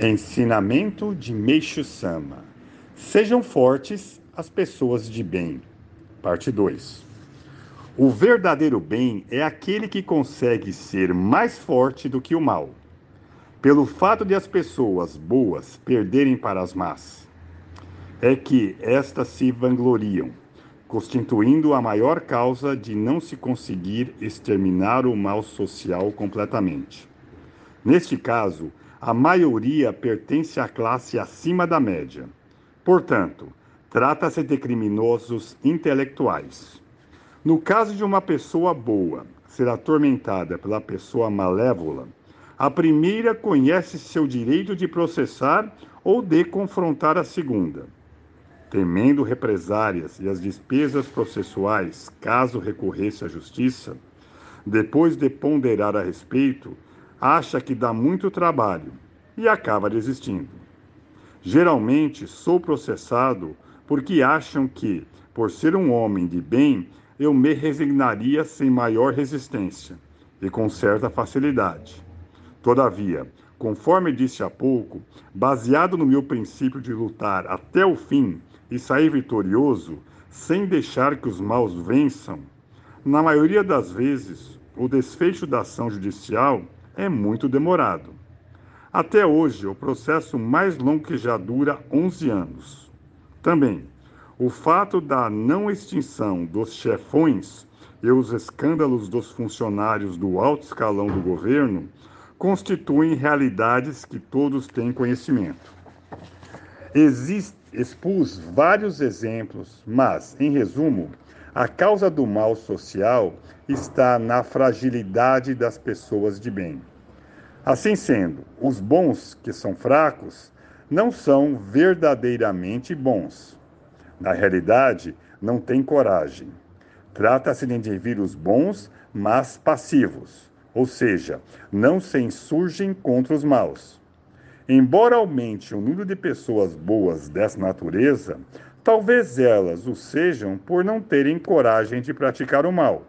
Ensinamento de Meixo Sama. Sejam fortes as pessoas de bem. Parte 2. O verdadeiro bem é aquele que consegue ser mais forte do que o mal, pelo fato de as pessoas boas perderem para as más. É que estas se vangloriam, constituindo a maior causa de não se conseguir exterminar o mal social completamente. Neste caso, a maioria pertence à classe acima da média. Portanto, trata-se de criminosos intelectuais. No caso de uma pessoa boa ser atormentada pela pessoa malévola, a primeira conhece seu direito de processar ou de confrontar a segunda. Temendo represárias e as despesas processuais, caso recorresse à justiça, depois de ponderar a respeito, acha que dá muito trabalho e acaba desistindo. Geralmente sou processado porque acham que, por ser um homem de bem, eu me resignaria sem maior resistência e com certa facilidade. Todavia, conforme disse há pouco, baseado no meu princípio de lutar até o fim e sair vitorioso, sem deixar que os maus vençam, na maioria das vezes, o desfecho da ação judicial é muito demorado. Até hoje, o processo mais longo que já dura 11 anos. Também, o fato da não extinção dos chefões e os escândalos dos funcionários do alto escalão do governo constituem realidades que todos têm conhecimento. Existe, expus vários exemplos, mas, em resumo, a causa do mal social está na fragilidade das pessoas de bem. Assim sendo, os bons que são fracos não são verdadeiramente bons. Na realidade, não têm coragem. Trata-se de indivíduos bons, mas passivos, ou seja, não se insurgem contra os maus. Embora aumente o número de pessoas boas dessa natureza, talvez elas o sejam por não terem coragem de praticar o mal.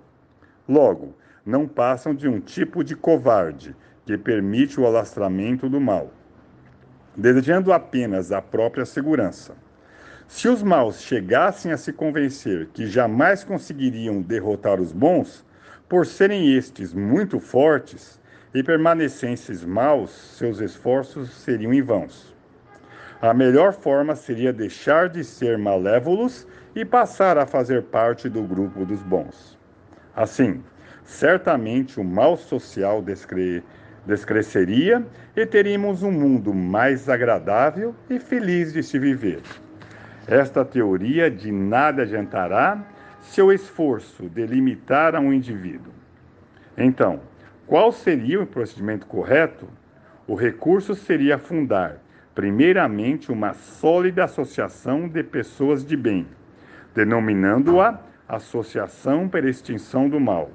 Logo, não passam de um tipo de covarde que permite o alastramento do mal, desejando apenas a própria segurança. Se os maus chegassem a se convencer que jamais conseguiriam derrotar os bons, por serem estes muito fortes e permanecessem maus, seus esforços seriam em vãos. A melhor forma seria deixar de ser malévolos e passar a fazer parte do grupo dos bons. Assim, certamente o mal social descre descresceria e teríamos um mundo mais agradável e feliz de se viver. Esta teoria de nada adiantará se o esforço delimitar a um indivíduo. Então, qual seria o procedimento correto? O recurso seria fundar, primeiramente, uma sólida associação de pessoas de bem, denominando-a Associação para Extinção do Mal.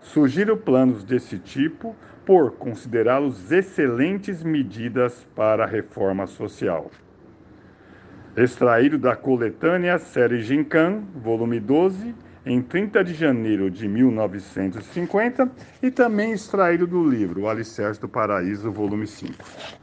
Sugiro planos desse tipo por considerá-los excelentes medidas para a reforma social. Extraído da coletânea Série Gincan, volume 12, em 30 de janeiro de 1950, e também extraído do livro Alicerce do Paraíso, volume 5.